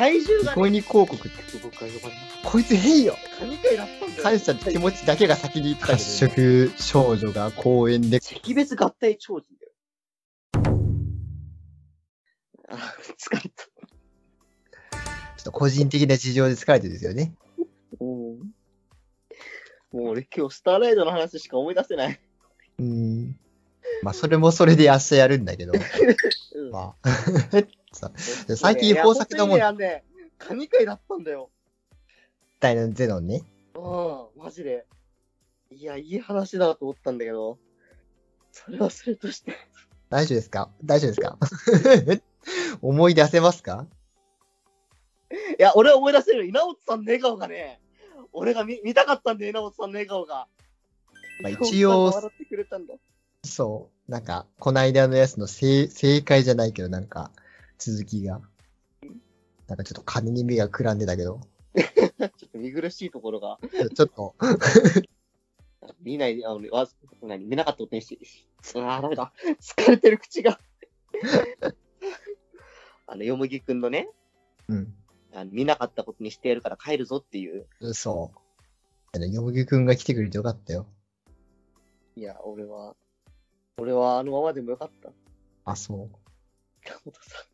怪獣が、ね、ニコニ広告って、僕は呼ばれなかっこいつ変よた。神回だったんだよ。感謝って気持ちだけが先に言ったけど。褐色少女が公園で、ち赤別合体超人だよ。あ、疲れた。ょっと個人的な事情で疲れてるんですよね。うん。もう俺今日スターライドの話しか思い出せない。うーん。まあ、それもそれで明日やるんだけど。うんまあ。さ最近豊作なもんいや、ね、神回だったんだよ。ダイナゼノンね。うん、マジで。いや、いい話だと思ったんだけど、それはそれとして。大丈夫ですか？大丈夫ですか？思い出せますか？いや、俺は思い出せるよ。稲本さんの笑顔がね、俺が見見たかったんだよ、稲本さんの笑顔が。まあ一応。そう。なんか、こないだのやつの正正解じゃないけど、なんか、続きが。なんかちょっと金に目がくらんでたけど、ちょっと見苦しいところが、ちょっと、見ない、あの、わ何見なかったことにして、ああ、ダメだ。疲れてる口が。あの、よむぎくんのね、うん。あの見なかったことにしてやるから帰るぞっていう。そう。あの、よむぎくんが来てくれてよかったよ。いや、俺は、俺はあのままでもよかった。あ、そう。稲本さん。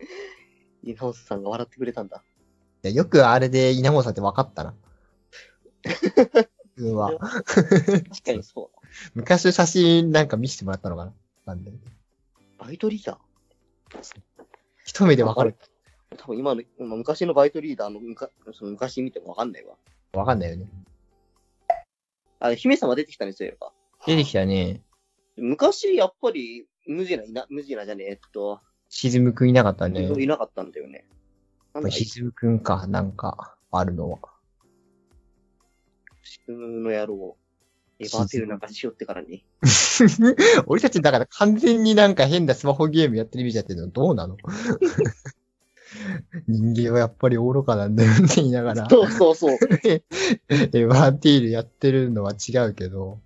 稲本さんが笑ってくれたんだ。いやよくあれで稲本さんって分かったな。うんは。確かにそう昔の写真なんか見せてもらったのかななんで。だ。バイトリーダ一目で分かる。ー多分今の、今昔のバイトリーダーのむかその昔見てもわかんないわ。分かんないよね。あ、姫様出てきたね、そういえば。出てきたね。昔、やっぱり、無地ないな、無地なじゃねえ、えっと、しずむくんいなかったね。いなかったんだよね。なんだ、しずむくんか、なんか、あるのは。シクの野郎。エヴァーテルなんかしよってからに。俺たちだから完全になんか変なスマホゲームやってるみたいってのどうなの？人間はやっぱり愚かなんだよって言いながら、そうそうそう。エヴァーティールやってるのは違うけど、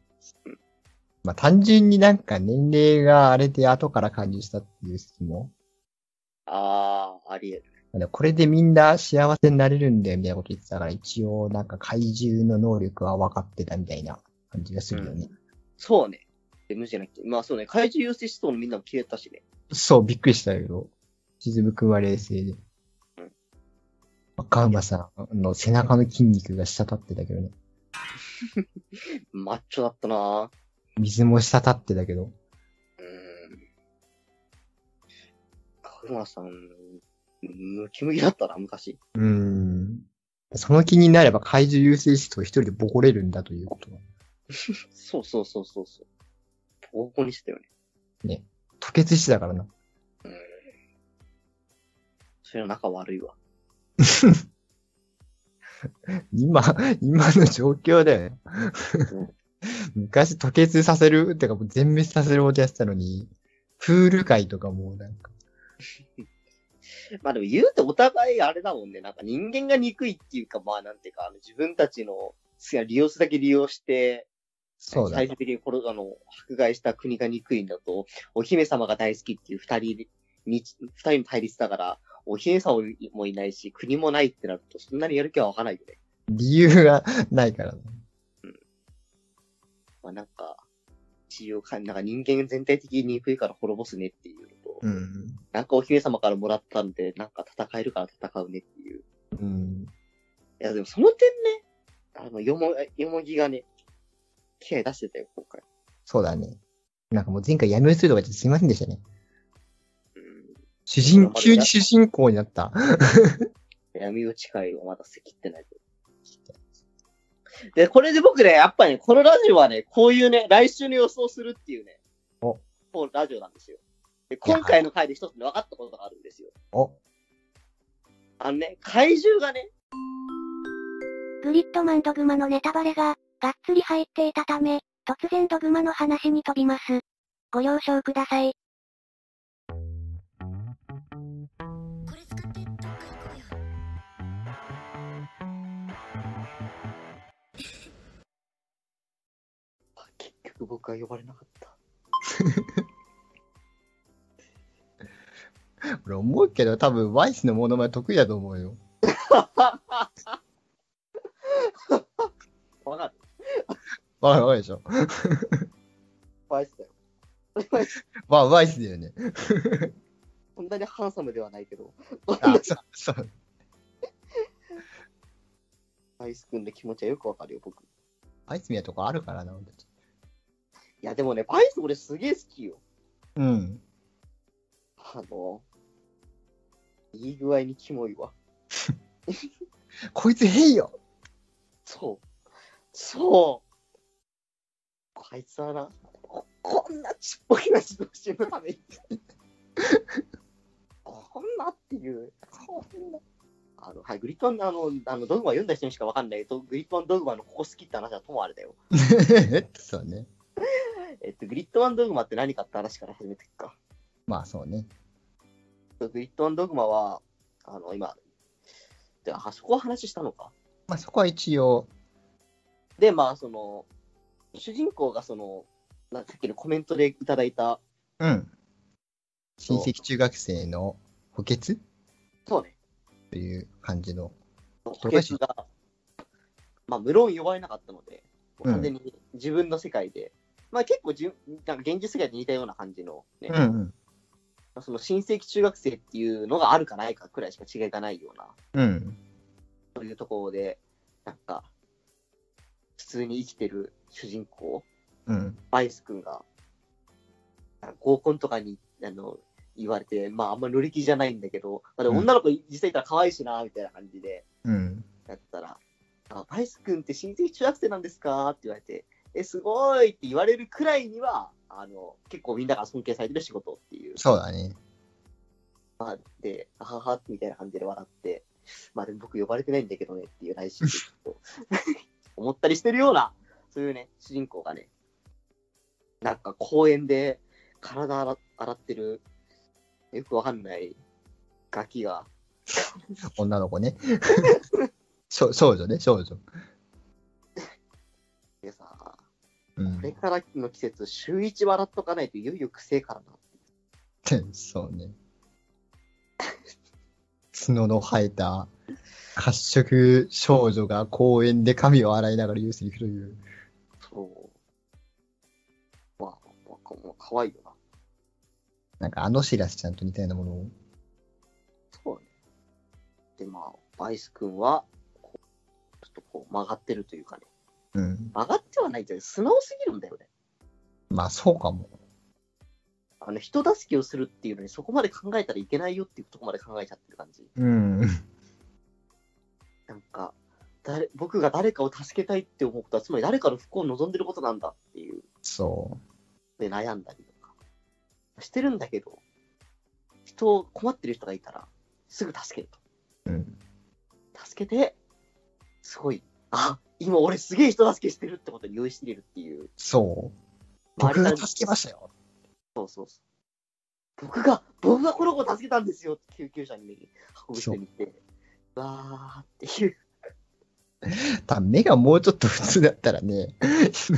まあ単純になんか年齢があれで後から加入したっていう説も、あー、ありえる。これでみんな幸せになれるんだよみたいなこと言ってたから、一応なんか怪獣の能力は分かってたみたいな感じがするよね。そうね。で無地じゃなくて。まあそうね、怪獣優勢思想のみんなも消えたしね。そう、びっくりしたけど、しずむくんは冷静で。うんガンマさんの背中の筋肉が滴ってたけどね。マッチョだったな水も滴ってたけど。うーん。かぐまさん、ムキムキだったな、昔。うーん。その気になれば怪獣優勢室を一人でボコれるんだということが。そうそうそうそうそう。ボコボコにしてたよね。吐血してたからな。うん。それは仲悪いわ。今、今の状況だよね。昔吐血させる、ってかもう全滅させるほどやってたのに、プール界とかもうなんか、まあでも言うてお互いあれだもんね。なんか人間が憎いっていうか、まあなんていうか、あの自分たちの利用すだけ利用して、そうだ最。終的にこれ、あの、迫害した国が憎いんだと、お姫様が大好きっていう二人に、二人の対立だから、お姫様もいないし、国もないってなると、そんなにやる気はわかんないよね。理由がないからね。まあなんか、一応か、なんか人間全体的に憎いから滅ぼすねっていうのと、うん。なんかお姫様からもらったんで、なんか戦えるから戦うねっていう。うん。いや、でもその点ね、あの、よも、よもぎがね、気合い出してたよ、今回。そうだね。なんかもう前回闇落ちするとか言ってすいませんでしたね。うん。主人、急に主人公になった。闇落ち会をまだせきってないと。で、これで僕ね、やっぱりね、このラジオはね、こういうね、来週の予想するっていうね、おこうラジオなんですよ。で、今回の回で一つ分かったことがあるんですよ。お、あのね、怪獣がね、グリッドマンドグマのネタバレが、がっつり入っていたため、突然ドグマの話に飛びます。ご了承ください。結局僕は呼ばれなかった。俺思うけど、多分、ワイスのモノマネ得意だと思うよ。わかるわかるわかるでしょ。バイスだよ。わ、ワイスだよね。そんなにハンサムではないけど、あ、そう、そう。バイス君の気持ちはよくわかるよ、僕。いワイスみたいなとこあるからな、俺たち。や、でもね、バイス俺すげえ好きよ。うん。あの、いい具合にキモいわ。こいつ変よそう。そう。こいつはな、ここんなちっぽけな自動心のために。こんなっていう。こんな。あの、はい、グリッン、あの、あのドグマ読んだ人にしかわかんないけど、グリッンドグマのここ好きって話はともあれだよ。そうね。えっと、グリッドワンドグマって何かって話から始めていくか。まあそうね。グリッドワンドグマは、あの、今、であそこは話したのか？まあそこは一応、で、まあ、その、主人公がその、なさっきのコメントでいただいた、うん。親戚中学生の補欠？そうね、という感じの。補欠が、まあ、無論呼ばれなかったので、完全に自分の世界で、まあ結構じゅなんか現実世界で似たような感じの、ねうんうん。その親戚中学生っていうのがあるかないかくらいしか違いがないような、うん。そういうところで、なんか、普通に生きてる主人公、うん。バイス君が、合コンとかに、あの、言われて、まああんま乗り気じゃないんだけど、まあ、でもうん女の子実際いたら可愛いしな、みたいな感じで、うん。やったら、あ、バイス君って親戚中学生なんですか？って言われて、え、すごいって言われるくらいには、あの、結構みんなが尊敬されてる仕事っていう。そうだね。まあ、で、あはは、みたいな感じで笑って、まあでも僕呼ばれてないんだけどねっていう内心でちょっと 思ったりしてるような、そういうね、主人公がね、なんか公園で体洗洗ってる、よくわかんないガキが、女の子ね。少少女ね、少女。これからの季節、週一笑っとかないといよいよ癖からな。そうね。角の生えた褐色少女が公園で髪を洗いながら言うセリフという。そう。まあ、まあ、かまあ、可愛いよな。なんかあのシラスちゃんと似たようなものを。そうね。で、まあ、バイス君は、ちょっとこう曲がってるというかね。うん。曲がってはないんだよ。素直すぎるんだよね。まあそうかも。あの、人助けをするっていうのにそこまで考えたらいけないよっていうとこまで考えちゃってる感じ。うん。なんか、誰僕が誰かを助けたいって思うことは、つまり誰かの不幸を望んでることなんだっていう、そで悩んだりとか、してるんだけど、人を困ってる人がいたら、すぐ助けると。う。うん。助けて、すごい、あ、今俺すげえ人助けしてるってことに酔いしれるっていう。そう。僕が助けましたよ。そうそうそう。僕が、僕がこの子を助けたんですよって救急車に、ね、運ぶ人にて、うわーっていう。多分目がもうちょっと普通だったらね、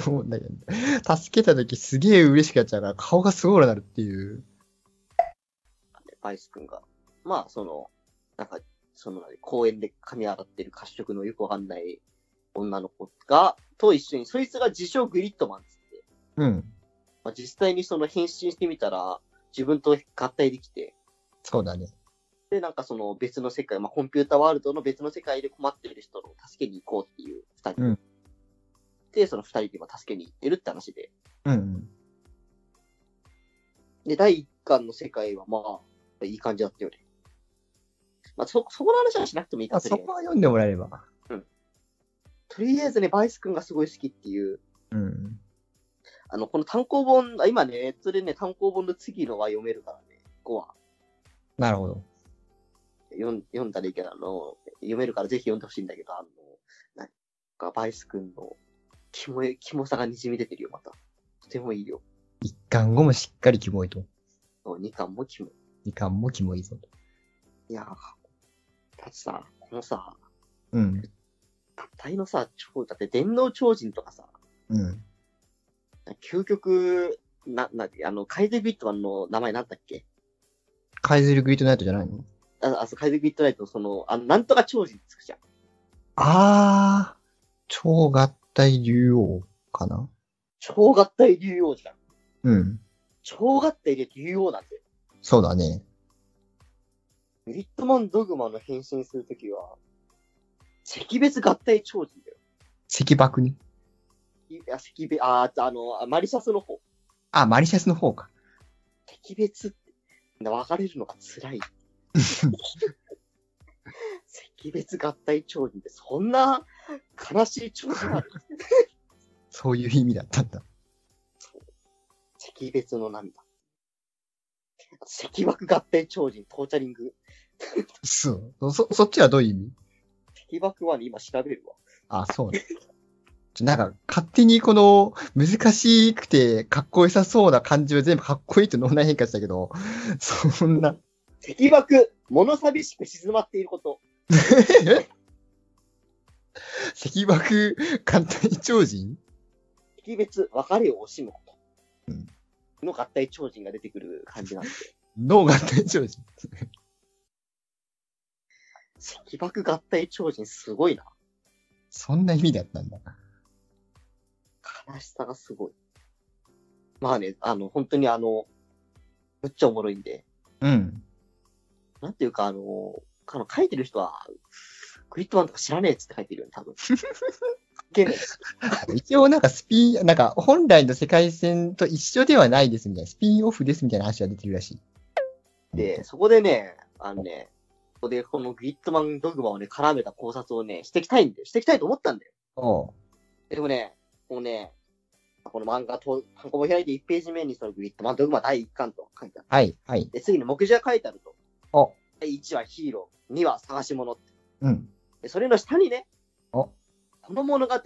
思うんだけど、助けた時すげえ嬉しくなっちゃうから顔がすごいなるっていう。バイス君が。まあ、その、なんか、その、公園で髪洗ってる褐色のよくわかんない女の子が、と一緒に、そいつが自称グリッドマンっつって、うん。まあ、実際にその変身してみたら、自分と合体できて、そうだね。で、なんかその別の世界、まあ、コンピューターワールドの別の世界で困ってる人を助けに行こうっていう二人。うんで、その二人で今助けに行ってるって話で。うん。で、第一巻の世界はまあ、いい感じだったよね。まあ、そ、そこの話はしなくてもいいかあそとりあえずこは読んでもらえれば。とりあえずね、バイス君がすごい好きっていう、うん。あの、この単行本、あ今ね、ネットでね、単行本の次のは読めるからね、5話。なるほど。読ん読んだらいいけど、あの、読めるからぜひ読んでほしいんだけど、あの、なんか、バイス君の、キモい、キモさが滲み出てるよ、また。とてもいいよ。一巻後もしっかりキモいと。2巻もキモい。二巻もキモいぞと。いやー、だってさ、このさ、うん。体のさ、超、だって電脳超人とかさ、うん。究極、な、な、あの、カイデビットマンの名前なんだっけ？カイゼルグリッドナイトじゃないの？あ、あそう、カイゼルビットライト、その、あの、なんとか超人つくじゃん。あー、超合体竜王かな？超合体竜王じゃん。うん。超合体で竜王なんて。そうだね。グリッドマンドグマの変身するときは、赤別合体超人だよ。赤爆ね。いや、赤別、あー、あの、マリシャスの方。あ、マリシャスの方か。赤別って、分かれるのが辛い。赤別合体超人ってそんな悲しい超人あるそういう意味だったんだ。赤別の涙。赤爆合体超人トーチャリング。そう。そ、そっちはどういう意味？赤爆はね、今調べるわ。あ、そうね。なんか、勝手にこの、難しくて、かっこよさそうな感じを全部かっこいいと脳内変化したけど、そんな、赤爆、物寂しく静まっていること。赤爆簡単に超人？赤別、別れを惜しむこと。うんの合体超人が出てくる感じなんで。脳合体超人赤爆合体超人すごいな。そんな意味だったんだ。悲しさがすごい。まあね、あの、本当にあの、むっちゃおもろいんで、うん。なんていうかあの、あの書いてる人は、グリッドマンとか知らねえっつって書いてるよね、多分。一応なんかスピン、なんか本来の世界線と一緒ではないですみたいな、スピンオフですみたいな話が出てるらしい。で、そこでね、あのね、ここでこのグリッドマンドグマをね、絡めた考察をね、していきたいんだよ。していきたいと思ったんだよ。おうでもね、もうね、この漫画と、ハンコも開いて1ページ目にそのグリッドマンドグマ第1巻と書いてある。はい、はい。で、次に目次が書いてあると。お、第1話ヒーロー、2話探し物って。うん。で、それの下にね、お、この物語は、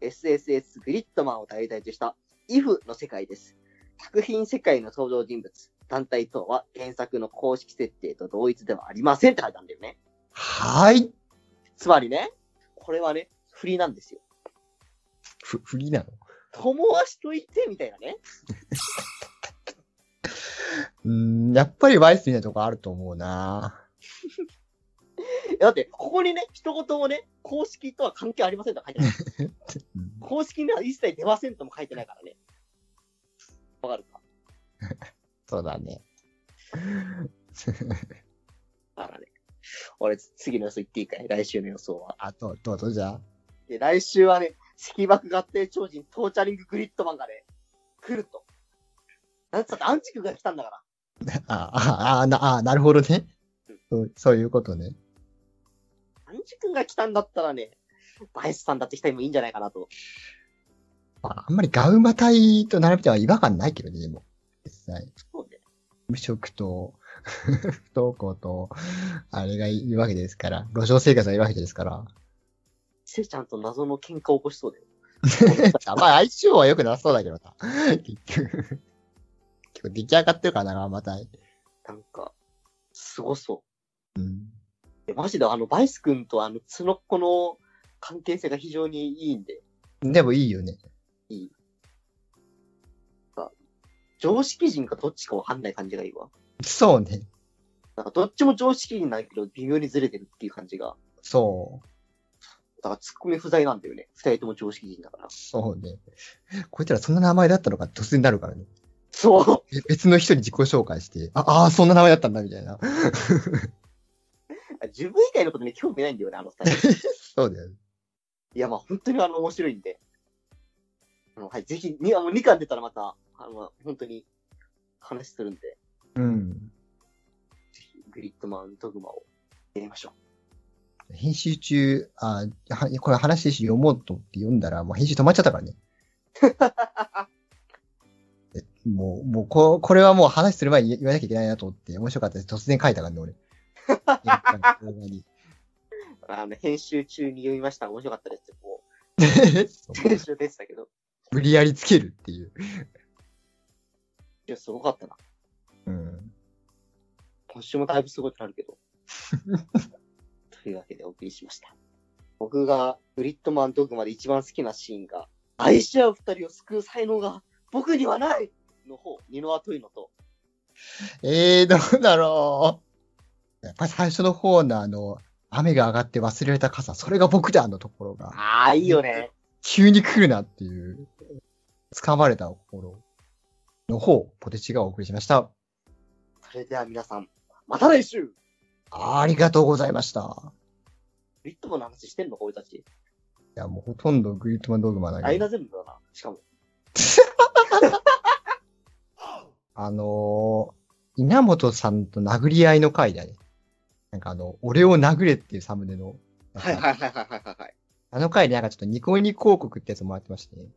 SSS グリッドマンを題材とした IF の世界です。作品世界の登場人物、団体等は原作の公式設定と同一ではありませんって書いたんだよね。はい。つまりね、これはね、振りなんですよ。ふ、フリーなの？友はしといて、みたいなね。うーん、やっぱりワイスみたいなとこあると思うな。だって、ここにね、一言もね、公式とは関係ありませんとは書いてない。うん公式には一切出ませんとも書いてないからね。わかるか？そうだね。だからね。俺、次の予想言っていいかい？来週の予想は。あと、どうぞじゃあ。で、来週はね、赤爆合体超人トーチャリンググリッドマンがね、来ると。なんつったってアンチクが来たんだから。あ、あ、あ、な、あ、なるほどね。そう、そういうことね。アンチクが来たんだったらね、バイスさんだって来てもいいんじゃないかなと。まあ、あんまりガウマ隊と並べては違和感ないけどね、でも。実際。そうね。無職と、不登校と、あれがいるわけですから。路上生活がいるわけですから。セちゃんと謎の喧嘩を起こしそうだよ。まあ、相性は良くなさそうだけどな。結局。結構出来上がってるからな、ガウマ隊。なんか、すごそう。うん。でマジであの、バイス君とあの、ツノッコの関係性が非常にいいんで、でもいいよね。常識人かどっちかわかんない感じがいいわ。そうね。なんかどっちも常識人なんだけど、微妙にずれてるっていう感じが。そう。だからツッコミ不在なんだよね。二人とも常識人だから。そうね。こいつらそんな名前だったのかって突然なるからね。そう。え別の人に自己紹介して、あ、あーそんな名前だったんだ、みたいな。自分以外のことに興味ないんだよね、あの二人。そうだよね。いや、まあ本当にあの、面白いんで。あの、はい、ぜひ、にあの2巻出たらまた、あの、本当に話するんで、うん。ぜひ、グリッドマンドグマをやりましょ編集中、あ、はこれ話して読もうと思って読んだら、もう編集止まっちゃったからね。え もう、もうこ、これはもう話する前に言わなきゃいけないなと思って、面白かったです。突然書いたからね、俺。あの、編集中に読みました。面白かったですって、こう、編集でしたけど。無理やりつけるっていう。いや、すごかったな。うん。今週もだいぶすごいくなるけど。というわけでお送りしました。僕がグリッドマンドグマで一番好きなシーンが、愛し合う二人を救う才能が僕にはないの方、ニノアトイノと、えー、どうだろう。やっぱり最初の方のあの、雨が上がって忘れた傘、それが僕だのところが、ああ、いいよね。急に来るなっていう、掴まれた心の方、ポテチがお送りしました。それでは皆さん、また来週ありがとうございました。リットマンの話してんのか、俺たち。いや、もうほとんどグリッドマンドグマだアイけど。ナ全部だな。しかも。あのー、稲本さんと殴り合いの回だね。なんかあの、俺を殴れっていうサムネの。はいはいはいはいはいはい。あの回でなんかちょっとニコニコ広告ってやつもらってまして、ね。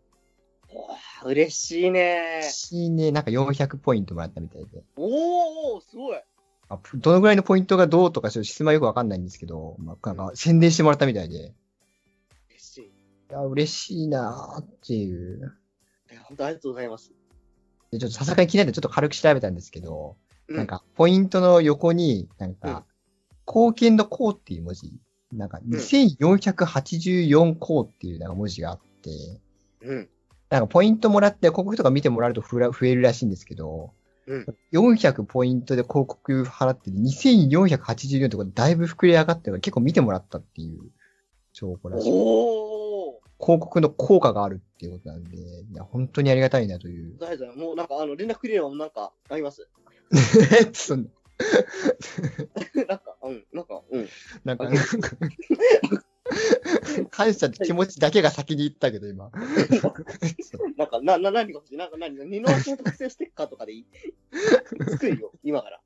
嬉しいね私ね、なんか400ポイントもらったみたいで。おー、すごい。あどのぐらいのポイントがどうとか、ちょっと質問はよくわかんないんですけど、まあ、なんか宣伝してもらったみたいで。嬉しい。いいや、嬉しいなーっていう。や、本当ありがとうございます。で、ちょっとさすがに気になってちょっと軽く調べたんですけど、うなん、か、ポイントの横に、なんうんか、貢献の項っていう文字、なんか、2484項っていうなんか文字があって、うん。なんか、ポイントもらって広告とか見てもらうとふら増えるらしいんですけど、うん。400ポイントで広告払ってて、2484ってことだいぶ膨れ上がってるから結構見てもらったっていう証拠らしい。おー。広告の効果があるっていうことなんで、いや、本当にありがたいなという。大丈夫もうなんか、あの、連絡くれれば、なんか、あります？そんな なんか、うん、なんか、うん。なんか、なんか 感謝って気持ちだけが先に言ったけど、今。なんか、な、な、何が欲しい？なんか何、二の足の特製ステッカーとかでいい？作るよ、今から。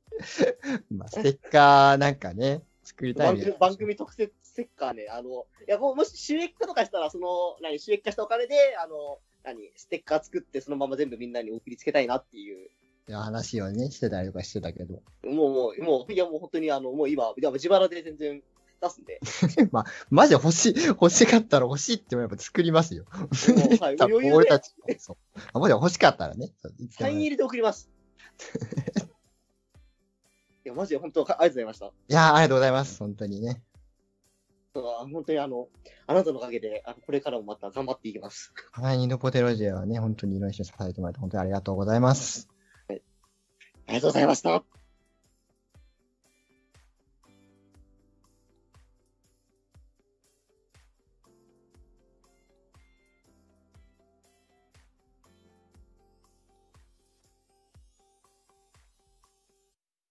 まあ、ステッカーなんかね、作りたいね番組。特設ステッカーね、あの、いや、もし収益化とかしたら、その、何、収益化したお金で、あの、何、ステッカー作って、そのまま全部みんなに送りつけたいなっていう。話をね、してたりとかしてたけど。もう、もう、もう、いや、もう本当に、あの、もう今、いや自腹で全然出すんで。まあ、マジ欲しい、欲しかったら欲しいってもやっぱ作りますよ。はい、俺たちもそう。あ、もし欲しかったらね。サイン入りで送ります。いや、マジで本当、ありがとうございました。いやーありがとうございます。本当にね。そう本当にあの、あなたのおかげで、あのこれからもまた頑張っていきます。はい、ニノポテロジェはね、本当にいろんな人に支えてもらって本当にありがとうございます。ありがとうございました。